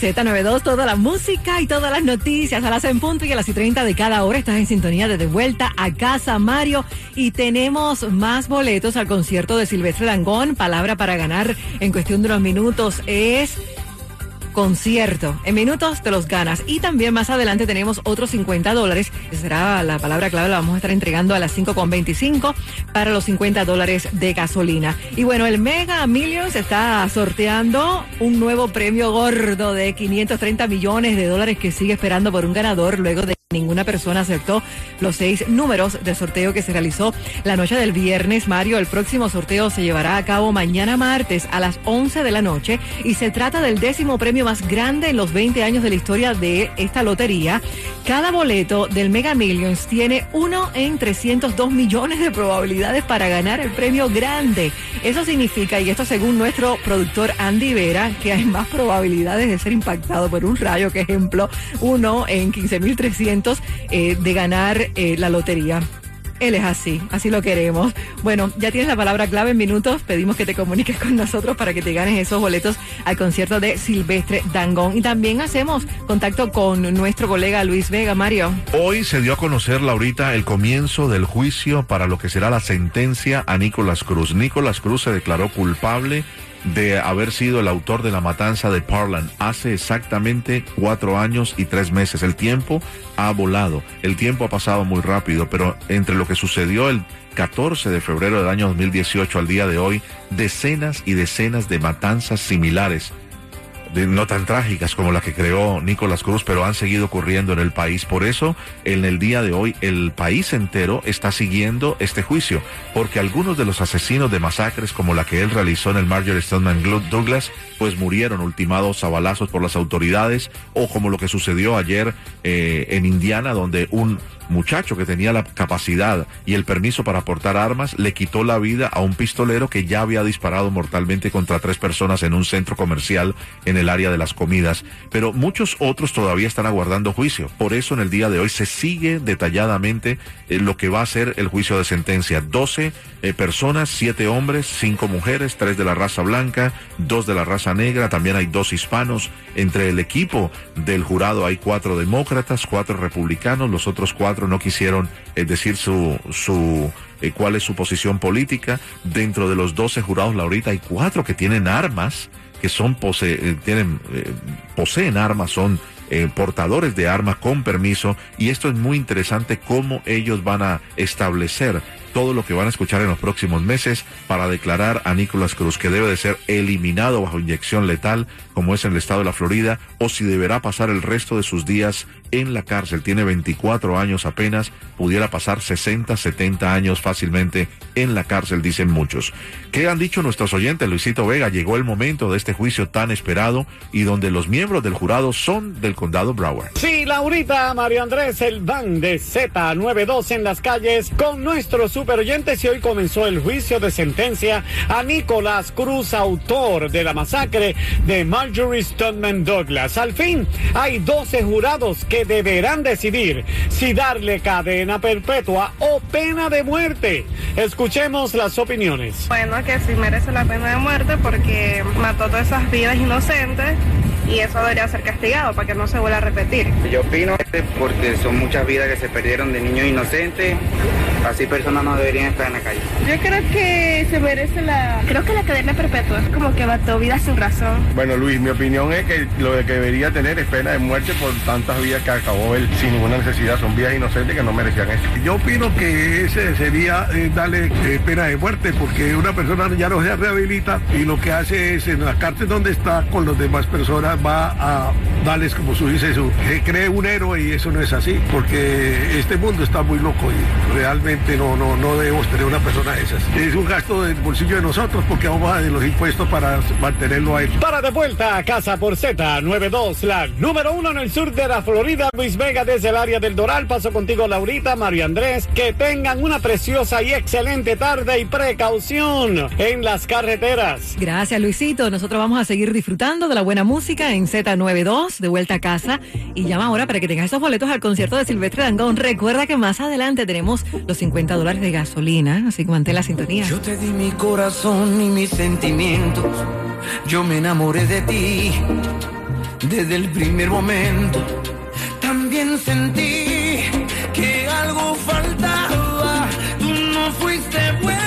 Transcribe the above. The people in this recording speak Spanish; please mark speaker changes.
Speaker 1: Z92, toda la música y todas las noticias a las en punto y a las y 30 de cada hora. Estás en sintonía de De Vuelta a Casa, Mario. Y tenemos más boletos al concierto de Silvestre Dangón. Palabra para ganar en cuestión de unos minutos es concierto. En minutos te los ganas. Y también más adelante tenemos otros 50 dólares. Será la palabra clave, la vamos a estar entregando a las 5.25 para los 50 dólares de gasolina. Y bueno, el Mega Millions está sorteando un nuevo premio gordo de 530 millones de dólares que sigue esperando por un ganador luego de Ninguna persona aceptó los seis números de sorteo que se realizó la noche del viernes. Mario, el próximo sorteo se llevará a cabo mañana martes a las 11 de la noche y se trata del décimo premio más grande en los 20 años de la historia de esta lotería. Cada boleto del Mega Millions tiene uno en 302 millones de probabilidades para ganar el premio grande. Eso significa, y esto según nuestro productor Andy Vera, que hay más probabilidades de ser impactado por un rayo, que ejemplo, uno en 15.300 eh, de ganar eh, la lotería. Él es así, así lo queremos. Bueno, ya tienes la palabra clave en minutos. Pedimos que te comuniques con nosotros para que te ganes esos boletos al concierto de Silvestre Dangón. Y también hacemos contacto con nuestro colega Luis Vega, Mario.
Speaker 2: Hoy se dio a conocer, Laurita, el comienzo del juicio para lo que será la sentencia a Nicolás Cruz. Nicolás Cruz se declaró culpable de haber sido el autor de la matanza de Parlan hace exactamente cuatro años y tres meses. El tiempo ha volado, el tiempo ha pasado muy rápido, pero entre lo que sucedió el 14 de febrero del año 2018 al día de hoy, decenas y decenas de matanzas similares no tan trágicas como la que creó Nicolás Cruz, pero han seguido ocurriendo en el país. Por eso, en el día de hoy, el país entero está siguiendo este juicio, porque algunos de los asesinos de masacres como la que él realizó en el Marjorie Stoneman Douglas, pues murieron ultimados a balazos por las autoridades, o como lo que sucedió ayer eh, en Indiana, donde un muchacho que tenía la capacidad y el permiso para portar armas le quitó la vida a un pistolero que ya había disparado mortalmente contra tres personas en un centro comercial en el área de las comidas. Pero muchos otros todavía están aguardando juicio. Por eso en el día de hoy se sigue detalladamente eh, lo que va a ser el juicio de sentencia. 12 eh, personas, siete hombres, cinco mujeres, tres de la raza blanca, dos de la raza negra, también hay dos hispanos. Entre el equipo del jurado hay cuatro demócratas, cuatro republicanos, los otros no quisieron eh, decir su, su eh, cuál es su posición política. Dentro de los 12 jurados, Laurita, hay cuatro que tienen armas, que son pose eh, tienen, poseen armas, son portadores de armas con permiso. Y esto es muy interesante cómo ellos van a establecer todo lo que van a escuchar en los próximos meses para declarar a Nicolás Cruz que debe de ser eliminado bajo inyección letal, como es en el estado de la Florida, o si deberá pasar el resto de sus días en la cárcel. Tiene 24 años apenas, pudiera pasar 60, 70 años fácilmente en la cárcel, dicen muchos. ¿Qué han dicho nuestros oyentes? Luisito Vega, llegó el momento de este juicio tan esperado y donde los miembros del jurado son del condado Broward.
Speaker 3: Sí, Laurita, Mario Andrés, el van de Z92 en las calles con nuestros super oyentes y hoy comenzó el juicio de sentencia a Nicolás Cruz, autor de la masacre de Marjorie Stoneman Douglas. Al fin, hay 12 jurados que deberán decidir si darle cadena perpetua o pena de muerte. Escuchemos las opiniones.
Speaker 4: Bueno, que sí merece la pena de muerte porque mató todas esas vidas inocentes y eso debería ser castigado para que no se vuelva a repetir.
Speaker 5: Yo opino porque son muchas vidas que se perdieron de niños inocentes, así personas no deberían estar en la calle.
Speaker 4: Yo creo que se merece la, creo que la cadena perpetua, es como que mató vidas sin razón.
Speaker 6: Bueno Luis, mi opinión es que lo que debería tener es pena de muerte por tantas vidas que acabó él sin ninguna necesidad, son vidas inocentes que no merecían eso.
Speaker 7: Yo opino que ese sería eh, darle eh, pena de muerte porque una persona ya no se rehabilita y lo que hace es en la cárcel donde está con las demás personas va a darles, como su dice, su, que cree un héroe y eso no es así, porque este mundo está muy loco y realmente no, no, no debemos tener una persona de esas. Es un gasto del bolsillo de nosotros porque vamos a de los impuestos para mantenerlo ahí.
Speaker 3: Para de vuelta a casa por Z92, la número uno en el sur de la Florida, Luis Vega desde el área del Doral. Paso contigo, Laurita, Mario Andrés. Que tengan una preciosa y excelente tarde y precaución en las carreteras.
Speaker 1: Gracias, Luisito. Nosotros vamos a seguir disfrutando de la buena música en Z92, de vuelta a casa. Y llama ahora para que tengas esos boletos al concierto de Silvestre Dangón. Recuerda que más adelante tenemos los 50 dólares de gasolina, así que mantén la sintonía.
Speaker 8: Yo te di mi corazón y mis sentimientos. Yo me enamoré de ti desde el primer momento. También sentí que algo faltaba. Tú no fuiste bueno.